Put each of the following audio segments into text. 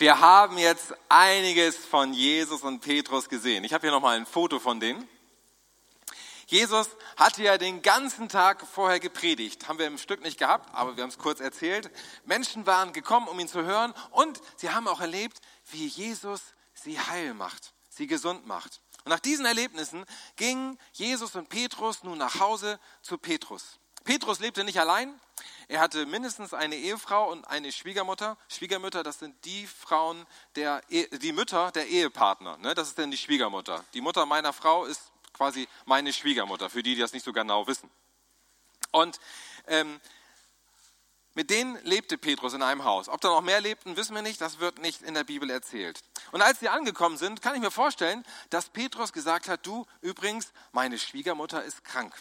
Wir haben jetzt einiges von Jesus und Petrus gesehen. Ich habe hier nochmal ein Foto von denen. Jesus hatte ja den ganzen Tag vorher gepredigt. Haben wir im Stück nicht gehabt, aber wir haben es kurz erzählt. Menschen waren gekommen, um ihn zu hören und sie haben auch erlebt, wie Jesus sie heil macht, sie gesund macht. Und nach diesen Erlebnissen gingen Jesus und Petrus nun nach Hause zu Petrus. Petrus lebte nicht allein. Er hatte mindestens eine Ehefrau und eine Schwiegermutter. Schwiegermütter, das sind die Frauen, der, die Mütter der Ehepartner. Ne? Das ist dann die Schwiegermutter. Die Mutter meiner Frau ist quasi meine Schwiegermutter, für die, die das nicht so genau wissen. Und ähm, mit denen lebte Petrus in einem Haus. Ob da noch mehr lebten, wissen wir nicht. Das wird nicht in der Bibel erzählt. Und als sie angekommen sind, kann ich mir vorstellen, dass Petrus gesagt hat, du übrigens, meine Schwiegermutter ist krank.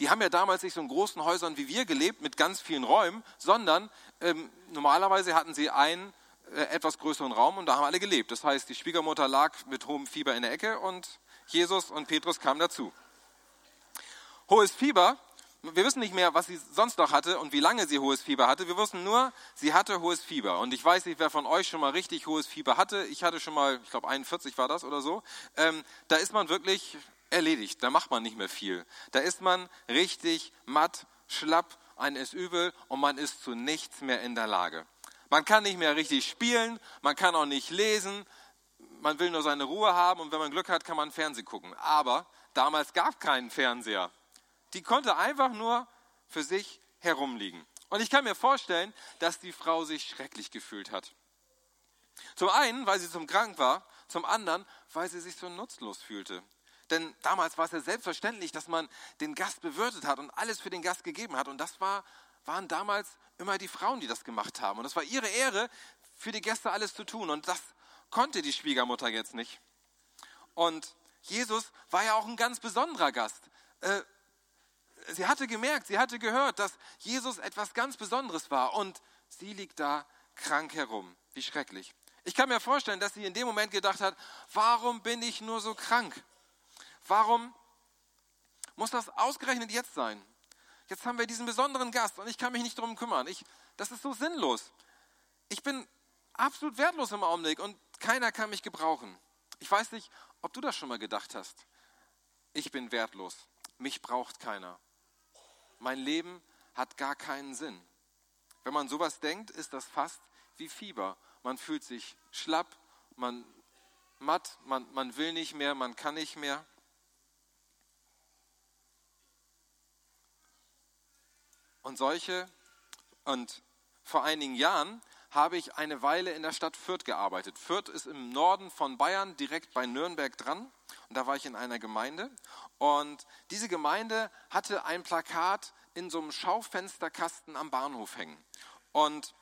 Die haben ja damals nicht so in großen Häusern wie wir gelebt, mit ganz vielen Räumen, sondern ähm, normalerweise hatten sie einen äh, etwas größeren Raum und da haben alle gelebt. Das heißt, die Schwiegermutter lag mit hohem Fieber in der Ecke und Jesus und Petrus kamen dazu. Hohes Fieber wir wissen nicht mehr, was sie sonst noch hatte und wie lange sie hohes Fieber hatte. Wir wussten nur, sie hatte hohes Fieber. Und ich weiß nicht, wer von euch schon mal richtig hohes Fieber hatte. Ich hatte schon mal, ich glaube 41 war das oder so. Ähm, da ist man wirklich erledigt. Da macht man nicht mehr viel. Da ist man richtig matt, schlapp, ein ist übel und man ist zu nichts mehr in der Lage. Man kann nicht mehr richtig spielen, man kann auch nicht lesen, man will nur seine Ruhe haben und wenn man Glück hat, kann man Fernsehen gucken. Aber damals gab keinen Fernseher die konnte einfach nur für sich herumliegen. Und ich kann mir vorstellen, dass die Frau sich schrecklich gefühlt hat. Zum einen, weil sie zum krank war, zum anderen, weil sie sich so nutzlos fühlte. Denn damals war es ja selbstverständlich, dass man den Gast bewirtet hat und alles für den Gast gegeben hat. Und das war, waren damals immer die Frauen, die das gemacht haben. Und das war ihre Ehre, für die Gäste alles zu tun. Und das konnte die Schwiegermutter jetzt nicht. Und Jesus war ja auch ein ganz besonderer Gast. Äh, sie hatte gemerkt, sie hatte gehört, dass Jesus etwas ganz Besonderes war und sie liegt da krank herum. Wie schrecklich. Ich kann mir vorstellen, dass sie in dem Moment gedacht hat, warum bin ich nur so krank? Warum muss das ausgerechnet jetzt sein? Jetzt haben wir diesen besonderen Gast und ich kann mich nicht darum kümmern. Ich, das ist so sinnlos. Ich bin absolut wertlos im Augenblick und keiner kann mich gebrauchen. Ich weiß nicht, ob du das schon mal gedacht hast. Ich bin wertlos. Mich braucht keiner mein Leben hat gar keinen Sinn. Wenn man sowas denkt, ist das fast wie Fieber. Man fühlt sich schlapp, man matt, man, man will nicht mehr, man kann nicht mehr. Und solche, und vor einigen Jahren habe ich eine Weile in der Stadt Fürth gearbeitet. Fürth ist im Norden von Bayern, direkt bei Nürnberg dran. Und da war ich in einer Gemeinde. Und diese Gemeinde hatte ein Plakat in so einem Schaufensterkasten am Bahnhof hängen. Und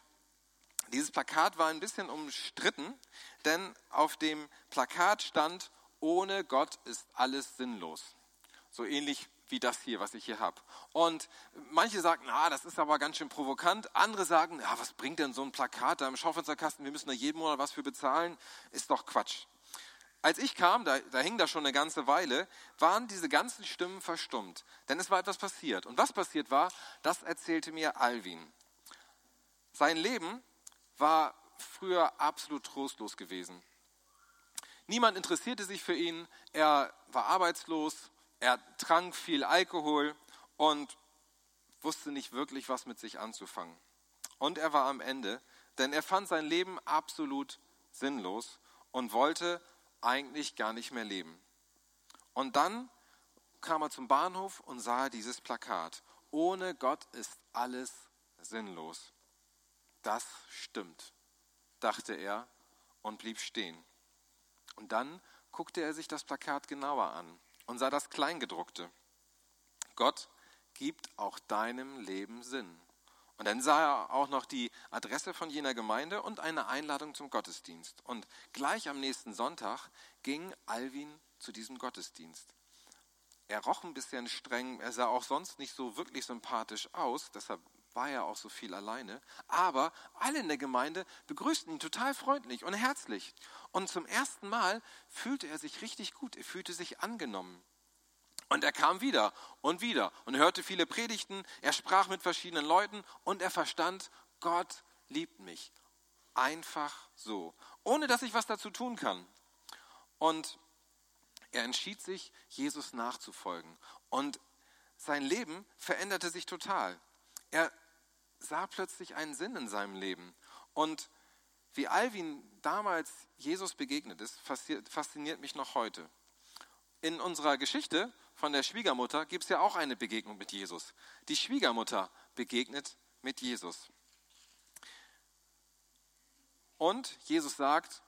dieses Plakat war ein bisschen umstritten, denn auf dem Plakat stand, ohne Gott ist alles sinnlos. So ähnlich wie das hier, was ich hier habe. Und manche sagen, ah, das ist aber ganz schön provokant. Andere sagen, ja, was bringt denn so ein Plakat da im Schaufensterkasten? Wir müssen da jeden Monat was für bezahlen. Ist doch Quatsch. Als ich kam, da, da hing da schon eine ganze Weile, waren diese ganzen Stimmen verstummt. Denn es war etwas passiert. Und was passiert war, das erzählte mir Alvin. Sein Leben war früher absolut trostlos gewesen. Niemand interessierte sich für ihn. Er war arbeitslos. Er trank viel Alkohol und wusste nicht wirklich, was mit sich anzufangen. Und er war am Ende, denn er fand sein Leben absolut sinnlos und wollte eigentlich gar nicht mehr leben. Und dann kam er zum Bahnhof und sah dieses Plakat. Ohne Gott ist alles sinnlos. Das stimmt, dachte er und blieb stehen. Und dann guckte er sich das Plakat genauer an und sah das Kleingedruckte. Gott gibt auch deinem Leben Sinn. Und dann sah er auch noch die Adresse von jener Gemeinde und eine Einladung zum Gottesdienst. Und gleich am nächsten Sonntag ging Alwin zu diesem Gottesdienst. Er roch ein bisschen streng, er sah auch sonst nicht so wirklich sympathisch aus, deshalb war er auch so viel alleine. Aber alle in der Gemeinde begrüßten ihn total freundlich und herzlich. Und zum ersten Mal fühlte er sich richtig gut, er fühlte sich angenommen. Und er kam wieder und wieder und hörte viele Predigten, er sprach mit verschiedenen Leuten und er verstand, Gott liebt mich. Einfach so. Ohne dass ich was dazu tun kann. Und er entschied sich, Jesus nachzufolgen. Und sein Leben veränderte sich total. Er sah plötzlich einen Sinn in seinem Leben. Und wie Alvin damals Jesus begegnet ist, fasziniert mich noch heute. In unserer Geschichte von der Schwiegermutter gibt es ja auch eine Begegnung mit Jesus. Die Schwiegermutter begegnet mit Jesus. Und Jesus sagt,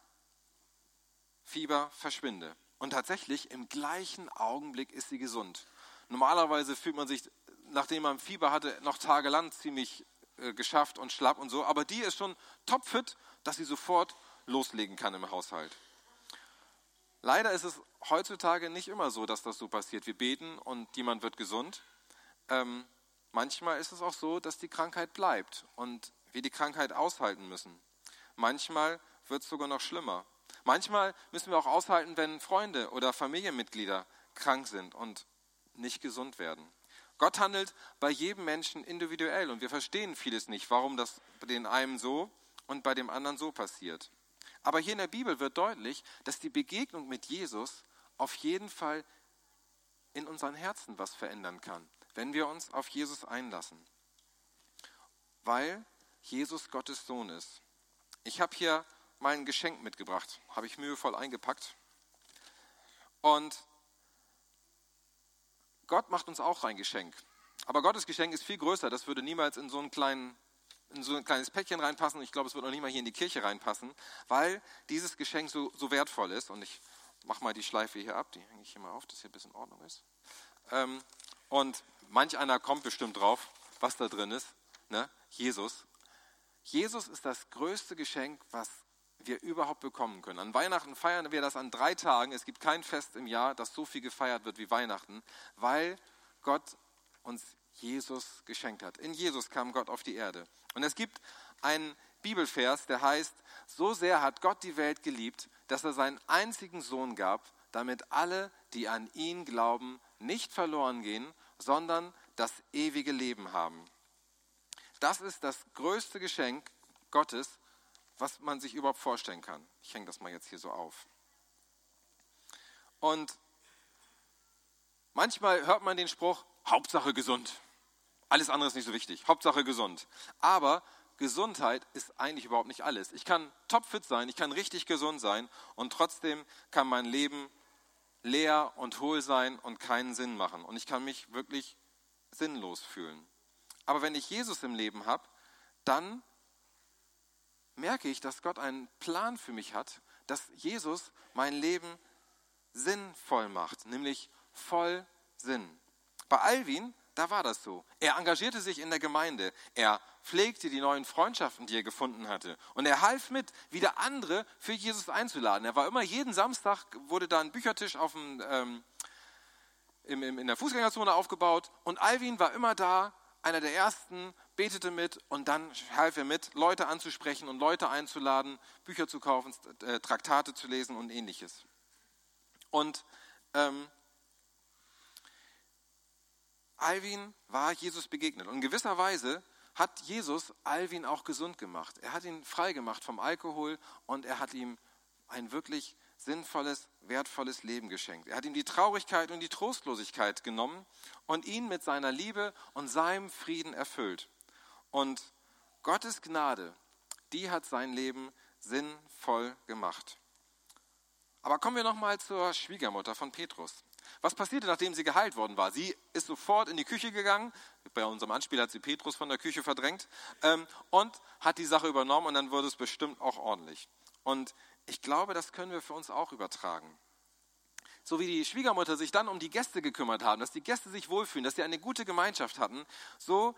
Fieber verschwinde. Und tatsächlich im gleichen Augenblick ist sie gesund. Normalerweise fühlt man sich, nachdem man Fieber hatte, noch tagelang ziemlich äh, geschafft und schlapp und so. Aber die ist schon topfit, dass sie sofort loslegen kann im Haushalt. Leider ist es heutzutage nicht immer so, dass das so passiert. Wir beten und jemand wird gesund. Ähm, manchmal ist es auch so, dass die Krankheit bleibt und wir die Krankheit aushalten müssen. Manchmal wird es sogar noch schlimmer. Manchmal müssen wir auch aushalten, wenn Freunde oder Familienmitglieder krank sind und nicht gesund werden. Gott handelt bei jedem Menschen individuell und wir verstehen vieles nicht, warum das bei den einen so und bei dem anderen so passiert. Aber hier in der Bibel wird deutlich, dass die Begegnung mit Jesus auf jeden Fall in unseren Herzen was verändern kann, wenn wir uns auf Jesus einlassen. Weil Jesus Gottes Sohn ist. Ich habe hier mein Geschenk mitgebracht, habe ich mühevoll eingepackt. Und Gott macht uns auch ein Geschenk. Aber Gottes Geschenk ist viel größer. Das würde niemals in so, einen kleinen, in so ein kleines Päckchen reinpassen. Ich glaube, es würde auch nicht mal hier in die Kirche reinpassen, weil dieses Geschenk so, so wertvoll ist. Und ich mache mal die Schleife hier ab. Die hänge ich hier mal auf, dass hier ein bisschen Ordnung ist. Ähm, und manch einer kommt bestimmt drauf, was da drin ist. Ne? Jesus. Jesus ist das größte Geschenk, was wir überhaupt bekommen können. An Weihnachten feiern wir das an drei Tagen. Es gibt kein Fest im Jahr, das so viel gefeiert wird wie Weihnachten, weil Gott uns Jesus geschenkt hat. In Jesus kam Gott auf die Erde. Und es gibt einen Bibelvers, der heißt, so sehr hat Gott die Welt geliebt, dass er seinen einzigen Sohn gab, damit alle, die an ihn glauben, nicht verloren gehen, sondern das ewige Leben haben. Das ist das größte Geschenk Gottes, was man sich überhaupt vorstellen kann. Ich hänge das mal jetzt hier so auf. Und manchmal hört man den Spruch, Hauptsache gesund. Alles andere ist nicht so wichtig. Hauptsache gesund. Aber Gesundheit ist eigentlich überhaupt nicht alles. Ich kann topfit sein, ich kann richtig gesund sein und trotzdem kann mein Leben leer und hohl sein und keinen Sinn machen. Und ich kann mich wirklich sinnlos fühlen. Aber wenn ich Jesus im Leben habe, dann merke ich, dass Gott einen Plan für mich hat, dass Jesus mein Leben sinnvoll macht, nämlich voll Sinn. Bei Alvin, da war das so. Er engagierte sich in der Gemeinde. Er pflegte die neuen Freundschaften, die er gefunden hatte. Und er half mit, wieder andere für Jesus einzuladen. Er war immer jeden Samstag, wurde da ein Büchertisch auf dem, ähm, im, im, in der Fußgängerzone aufgebaut. Und Alvin war immer da, einer der ersten, betete mit und dann half er mit, Leute anzusprechen und Leute einzuladen, Bücher zu kaufen, äh, Traktate zu lesen und ähnliches. Und ähm, Alvin war Jesus begegnet. Und in gewisser Weise hat Jesus Alvin auch gesund gemacht. Er hat ihn frei gemacht vom Alkohol und er hat ihm ein wirklich sinnvolles, wertvolles Leben geschenkt. Er hat ihm die Traurigkeit und die Trostlosigkeit genommen und ihn mit seiner Liebe und seinem Frieden erfüllt. Und Gottes Gnade, die hat sein Leben sinnvoll gemacht. Aber kommen wir nochmal zur Schwiegermutter von Petrus. Was passierte, nachdem sie geheilt worden war? Sie ist sofort in die Küche gegangen. Bei unserem Anspiel hat sie Petrus von der Küche verdrängt ähm, und hat die Sache übernommen und dann wurde es bestimmt auch ordentlich. Und ich glaube, das können wir für uns auch übertragen. So wie die Schwiegermutter sich dann um die Gäste gekümmert haben, dass die Gäste sich wohlfühlen, dass sie eine gute Gemeinschaft hatten, so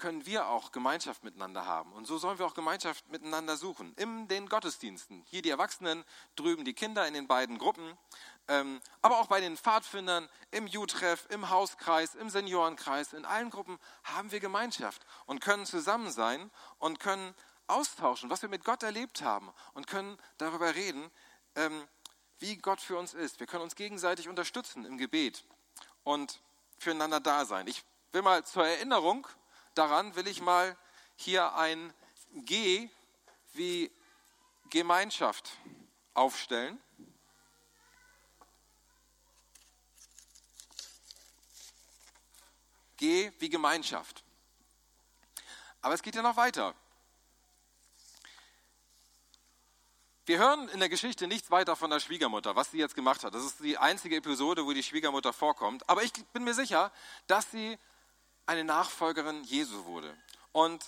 können wir auch Gemeinschaft miteinander haben. Und so sollen wir auch Gemeinschaft miteinander suchen. In den Gottesdiensten. Hier die Erwachsenen, drüben die Kinder in den beiden Gruppen. Ähm, aber auch bei den Pfadfindern, im Jutreff, im Hauskreis, im Seniorenkreis. In allen Gruppen haben wir Gemeinschaft und können zusammen sein und können austauschen, was wir mit Gott erlebt haben und können darüber reden, ähm, wie Gott für uns ist. Wir können uns gegenseitig unterstützen im Gebet und füreinander da sein. Ich will mal zur Erinnerung daran will ich mal hier ein G wie Gemeinschaft aufstellen. Geh wie Gemeinschaft. Aber es geht ja noch weiter. Wir hören in der Geschichte nichts weiter von der Schwiegermutter, was sie jetzt gemacht hat. Das ist die einzige Episode, wo die Schwiegermutter vorkommt. Aber ich bin mir sicher, dass sie eine Nachfolgerin Jesu wurde. Und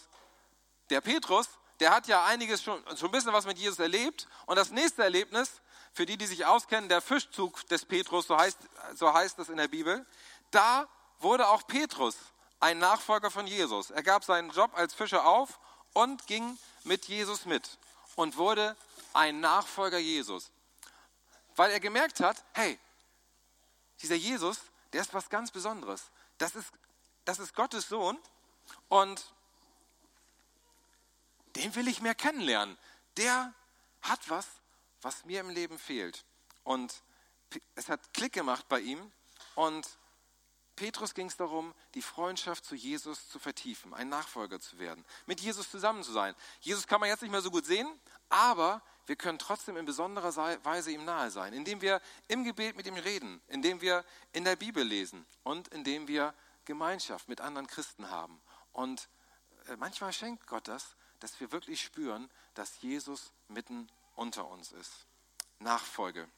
der Petrus, der hat ja einiges schon, schon ein bisschen was mit Jesus erlebt. Und das nächste Erlebnis, für die, die sich auskennen, der Fischzug des Petrus, so heißt, so heißt es in der Bibel, da wurde auch Petrus ein Nachfolger von Jesus. Er gab seinen Job als Fischer auf und ging mit Jesus mit und wurde ein Nachfolger Jesus. Weil er gemerkt hat, hey, dieser Jesus, der ist was ganz Besonderes. Das ist, das ist Gottes Sohn und den will ich mehr kennenlernen. Der hat was, was mir im Leben fehlt. Und es hat Klick gemacht bei ihm und Petrus ging es darum, die Freundschaft zu Jesus zu vertiefen, ein Nachfolger zu werden, mit Jesus zusammen zu sein. Jesus kann man jetzt nicht mehr so gut sehen, aber wir können trotzdem in besonderer Weise ihm nahe sein, indem wir im Gebet mit ihm reden, indem wir in der Bibel lesen und indem wir Gemeinschaft mit anderen Christen haben. Und äh, manchmal schenkt Gott das, dass wir wirklich spüren, dass Jesus mitten unter uns ist. Nachfolge.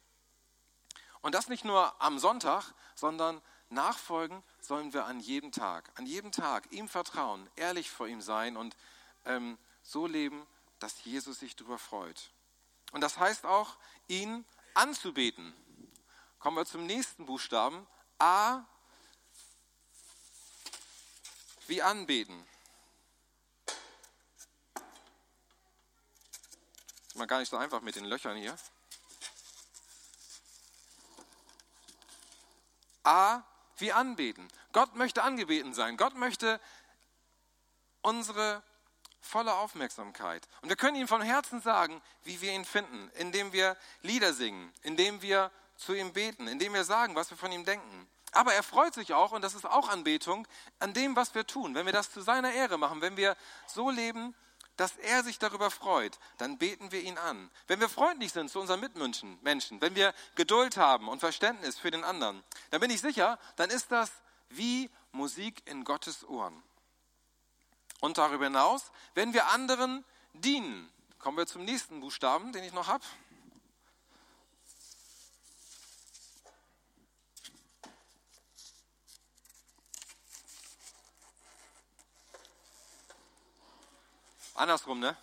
Und das nicht nur am Sonntag, sondern nachfolgen sollen wir an jedem Tag. An jedem Tag ihm vertrauen, ehrlich vor ihm sein und ähm, so leben, dass Jesus sich darüber freut. Und das heißt auch, ihn anzubeten. Kommen wir zum nächsten Buchstaben. A wie anbeten. Ist mal gar nicht so einfach mit den Löchern hier. A wie anbeten. Gott möchte angebeten sein. Gott möchte unsere volle Aufmerksamkeit. Und wir können ihm von Herzen sagen, wie wir ihn finden, indem wir Lieder singen, indem wir zu ihm beten, indem wir sagen, was wir von ihm denken. Aber er freut sich auch, und das ist auch Anbetung, an dem, was wir tun. Wenn wir das zu seiner Ehre machen, wenn wir so leben, dass er sich darüber freut, dann beten wir ihn an. Wenn wir freundlich sind zu unseren Mitmenschen, Menschen, wenn wir Geduld haben und Verständnis für den anderen, dann bin ich sicher, dann ist das wie Musik in Gottes Ohren. Und darüber hinaus, wenn wir anderen dienen, kommen wir zum nächsten Buchstaben, den ich noch habe. Andersrum, ne?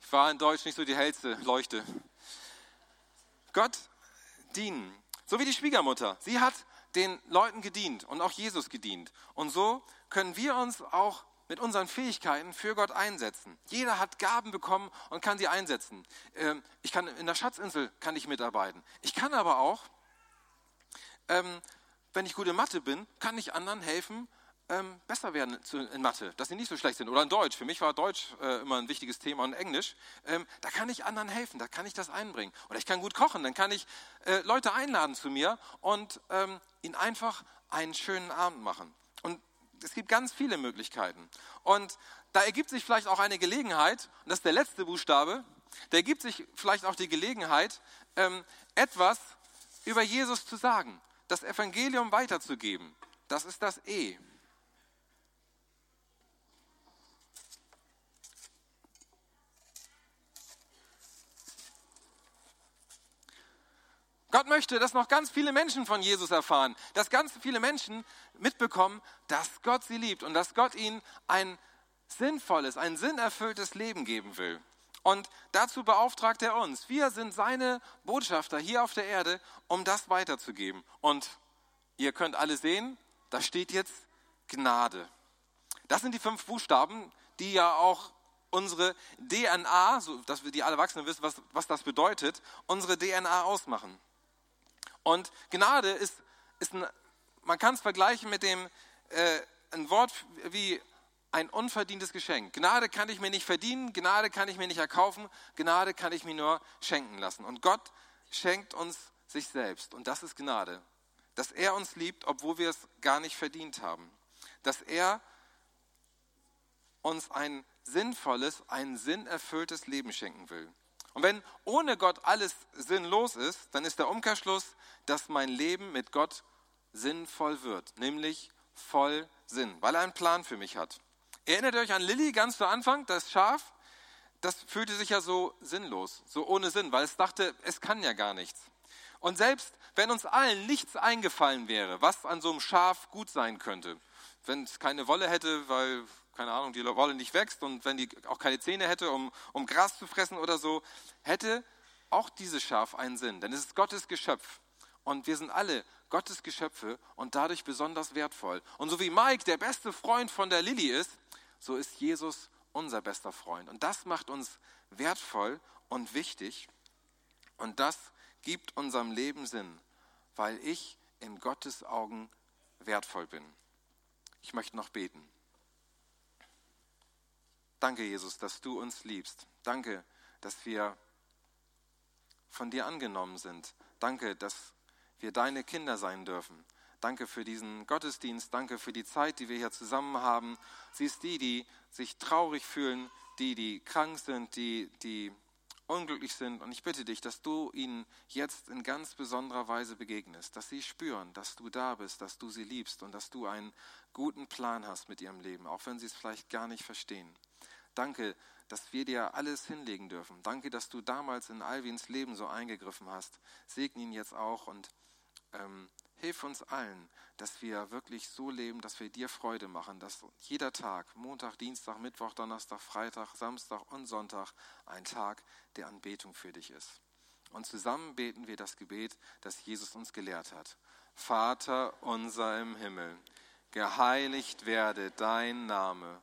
Ich war in Deutsch nicht so die hellste Leuchte. Gott dienen. So wie die Schwiegermutter. Sie hat den Leuten gedient und auch Jesus gedient. Und so können wir uns auch mit unseren Fähigkeiten für Gott einsetzen. Jeder hat Gaben bekommen und kann sie einsetzen. Ähm, ich kann in der Schatzinsel kann ich mitarbeiten. Ich kann aber auch, ähm, wenn ich gute Mathe bin, kann ich anderen helfen, ähm, besser werden in Mathe, dass sie nicht so schlecht sind. Oder in Deutsch. Für mich war Deutsch äh, immer ein wichtiges Thema und Englisch. Ähm, da kann ich anderen helfen, da kann ich das einbringen. Oder ich kann gut kochen, dann kann ich äh, Leute einladen zu mir und ähm, ihnen einfach einen schönen Abend machen. Und es gibt ganz viele Möglichkeiten. Und da ergibt sich vielleicht auch eine Gelegenheit, und das ist der letzte Buchstabe, da ergibt sich vielleicht auch die Gelegenheit, ähm, etwas über Jesus zu sagen, das Evangelium weiterzugeben. Das ist das E. Gott möchte, dass noch ganz viele Menschen von Jesus erfahren, dass ganz viele Menschen mitbekommen, dass Gott sie liebt und dass Gott ihnen ein sinnvolles, ein sinnerfülltes Leben geben will. Und dazu beauftragt er uns. Wir sind seine Botschafter hier auf der Erde, um das weiterzugeben. Und ihr könnt alle sehen, da steht jetzt Gnade. Das sind die fünf Buchstaben, die ja auch unsere DNA, so dass wir die alle Erwachsenen wissen, was, was das bedeutet, unsere DNA ausmachen. Und Gnade ist, ist ein, man kann es vergleichen mit dem, äh, ein Wort wie ein unverdientes Geschenk. Gnade kann ich mir nicht verdienen, Gnade kann ich mir nicht erkaufen, Gnade kann ich mir nur schenken lassen. Und Gott schenkt uns sich selbst. Und das ist Gnade. Dass er uns liebt, obwohl wir es gar nicht verdient haben. Dass er uns ein sinnvolles, ein sinnerfülltes Leben schenken will. Und wenn ohne Gott alles sinnlos ist, dann ist der Umkehrschluss, dass mein Leben mit Gott sinnvoll wird, nämlich voll Sinn, weil er einen Plan für mich hat. Erinnert ihr euch an Lilly ganz zu Anfang, das Schaf? Das fühlte sich ja so sinnlos, so ohne Sinn, weil es dachte, es kann ja gar nichts. Und selbst wenn uns allen nichts eingefallen wäre, was an so einem Schaf gut sein könnte, wenn es keine Wolle hätte, weil, keine Ahnung, die Wolle nicht wächst und wenn die auch keine Zähne hätte, um, um Gras zu fressen oder so, hätte auch dieses Schaf einen Sinn, denn es ist Gottes Geschöpf. Und wir sind alle Gottes Geschöpfe und dadurch besonders wertvoll. Und so wie Mike der beste Freund von der Lilly ist, so ist Jesus unser bester Freund. Und das macht uns wertvoll und wichtig. Und das gibt unserem Leben Sinn, weil ich in Gottes Augen wertvoll bin. Ich möchte noch beten. Danke, Jesus, dass du uns liebst. Danke, dass wir von dir angenommen sind. Danke, dass wir deine Kinder sein dürfen. Danke für diesen Gottesdienst. Danke für die Zeit, die wir hier zusammen haben. Siehst die, die sich traurig fühlen, die, die krank sind, die, die unglücklich sind. Und ich bitte dich, dass du ihnen jetzt in ganz besonderer Weise begegnest, dass sie spüren, dass du da bist, dass du sie liebst und dass du einen guten Plan hast mit ihrem Leben, auch wenn sie es vielleicht gar nicht verstehen. Danke, dass wir dir alles hinlegen dürfen. Danke, dass du damals in Alwins Leben so eingegriffen hast. Segne ihn jetzt auch und ähm, hilf uns allen, dass wir wirklich so leben, dass wir dir Freude machen, dass jeder Tag, Montag, Dienstag, Mittwoch, Donnerstag, Freitag, Samstag und Sonntag ein Tag der Anbetung für dich ist. Und zusammen beten wir das Gebet, das Jesus uns gelehrt hat. Vater unser im Himmel, geheiligt werde dein Name,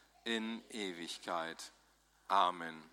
in Ewigkeit. Amen.